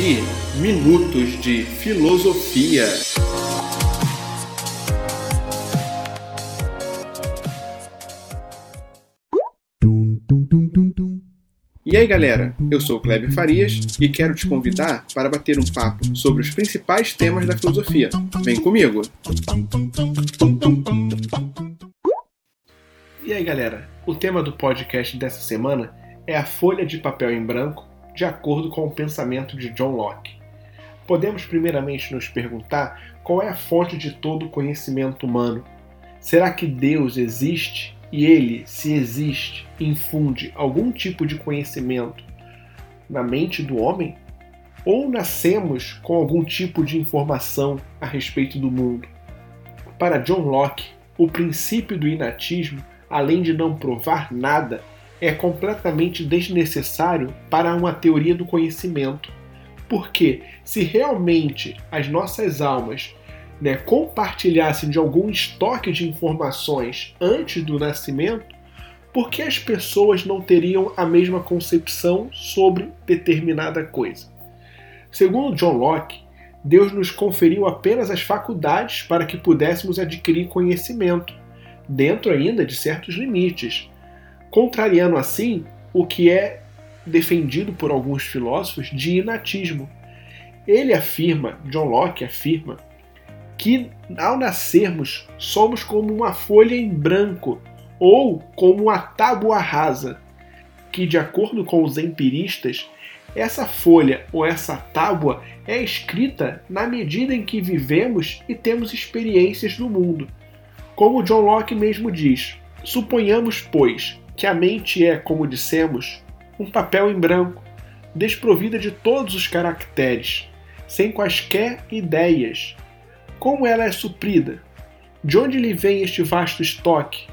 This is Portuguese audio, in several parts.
ouvir Minutos de Filosofia. E aí galera, eu sou o Kleber Farias e quero te convidar para bater um papo sobre os principais temas da filosofia. Vem comigo! E aí galera, o tema do podcast dessa semana é a folha de papel em branco de acordo com o pensamento de John Locke. Podemos primeiramente nos perguntar qual é a fonte de todo o conhecimento humano. Será que Deus existe e ele, se existe, infunde algum tipo de conhecimento na mente do homem? Ou nascemos com algum tipo de informação a respeito do mundo? Para John Locke, o princípio do inatismo, além de não provar nada, é completamente desnecessário para uma teoria do conhecimento. Porque se realmente as nossas almas né, compartilhassem de algum estoque de informações antes do nascimento, por que as pessoas não teriam a mesma concepção sobre determinada coisa? Segundo John Locke, Deus nos conferiu apenas as faculdades para que pudéssemos adquirir conhecimento, dentro ainda de certos limites, contrariando assim o que é defendido por alguns filósofos de inatismo. Ele afirma, John Locke afirma, que ao nascermos somos como uma folha em branco ou como uma tábua rasa, que de acordo com os empiristas, essa folha ou essa tábua é escrita na medida em que vivemos e temos experiências no mundo. Como John Locke mesmo diz, suponhamos, pois, que a mente é, como dissemos, um papel em branco, desprovida de todos os caracteres, sem quaisquer ideias, como ela é suprida? De onde lhe vem este vasto estoque,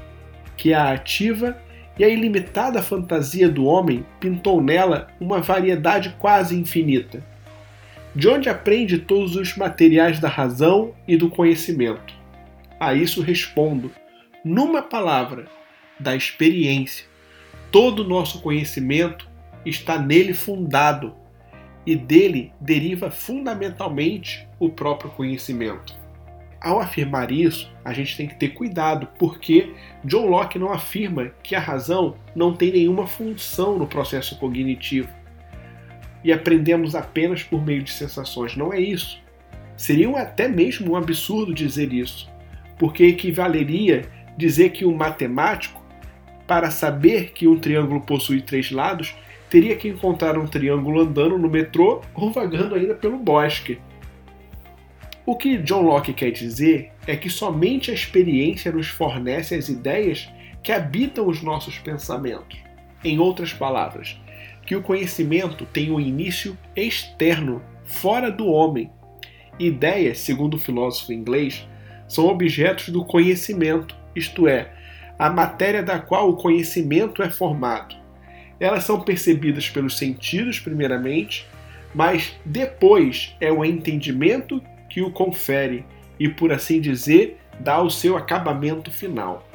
que a ativa e a ilimitada fantasia do homem pintou nela uma variedade quase infinita? De onde aprende todos os materiais da razão e do conhecimento? A isso respondo, numa palavra, da experiência. Todo o nosso conhecimento está nele fundado e dele deriva fundamentalmente o próprio conhecimento. Ao afirmar isso, a gente tem que ter cuidado, porque John Locke não afirma que a razão não tem nenhuma função no processo cognitivo e aprendemos apenas por meio de sensações. Não é isso. Seria até mesmo um absurdo dizer isso, porque equivaleria dizer que um matemático, para saber que um triângulo possui três lados, teria que encontrar um triângulo andando no metrô ou vagando ainda pelo bosque. O que John Locke quer dizer é que somente a experiência nos fornece as ideias que habitam os nossos pensamentos. Em outras palavras, que o conhecimento tem um início externo, fora do homem. Ideias, segundo o filósofo inglês, são objetos do conhecimento, isto é, a matéria da qual o conhecimento é formado. Elas são percebidas pelos sentidos, primeiramente, mas depois é o entendimento que o confere e, por assim dizer, dá o seu acabamento final.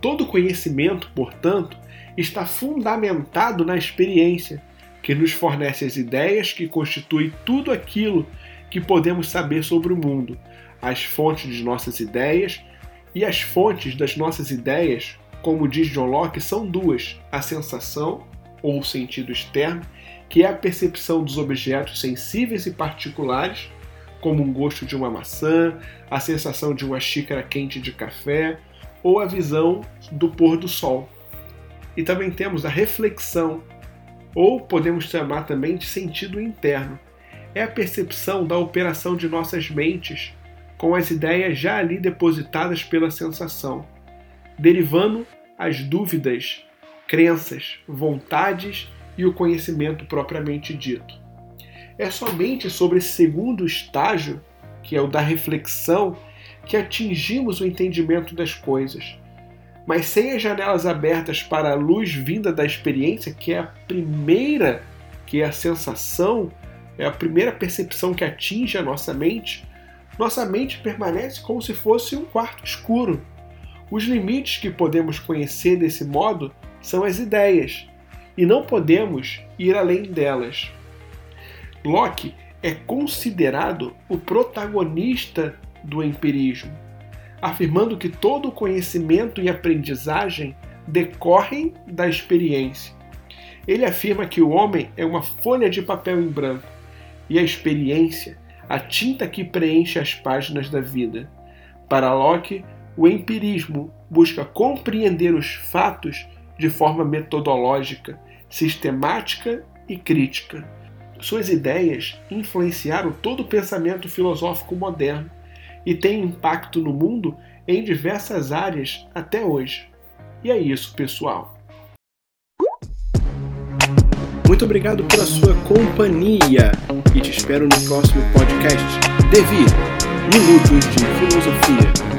Todo conhecimento, portanto, está fundamentado na experiência, que nos fornece as ideias que constituem tudo aquilo que podemos saber sobre o mundo, as fontes de nossas ideias e as fontes das nossas ideias como diz John Locke, são duas: a sensação, ou sentido externo, que é a percepção dos objetos sensíveis e particulares, como um gosto de uma maçã, a sensação de uma xícara quente de café, ou a visão do pôr do sol. E também temos a reflexão, ou podemos chamar também de sentido interno. É a percepção da operação de nossas mentes com as ideias já ali depositadas pela sensação derivando as dúvidas, crenças, vontades e o conhecimento propriamente dito. É somente sobre esse segundo estágio, que é o da reflexão, que atingimos o entendimento das coisas. Mas sem as janelas abertas para a luz vinda da experiência, que é a primeira, que é a sensação, é a primeira percepção que atinge a nossa mente, nossa mente permanece como se fosse um quarto escuro, os limites que podemos conhecer desse modo são as ideias, e não podemos ir além delas. Locke é considerado o protagonista do empirismo, afirmando que todo conhecimento e aprendizagem decorrem da experiência. Ele afirma que o homem é uma folha de papel em branco e a experiência, a tinta que preenche as páginas da vida. Para Locke, o empirismo busca compreender os fatos de forma metodológica, sistemática e crítica. Suas ideias influenciaram todo o pensamento filosófico moderno e têm impacto no mundo em diversas áreas até hoje. E é isso, pessoal. Muito obrigado pela sua companhia e te espero no próximo podcast. Devi Minutos de Filosofia.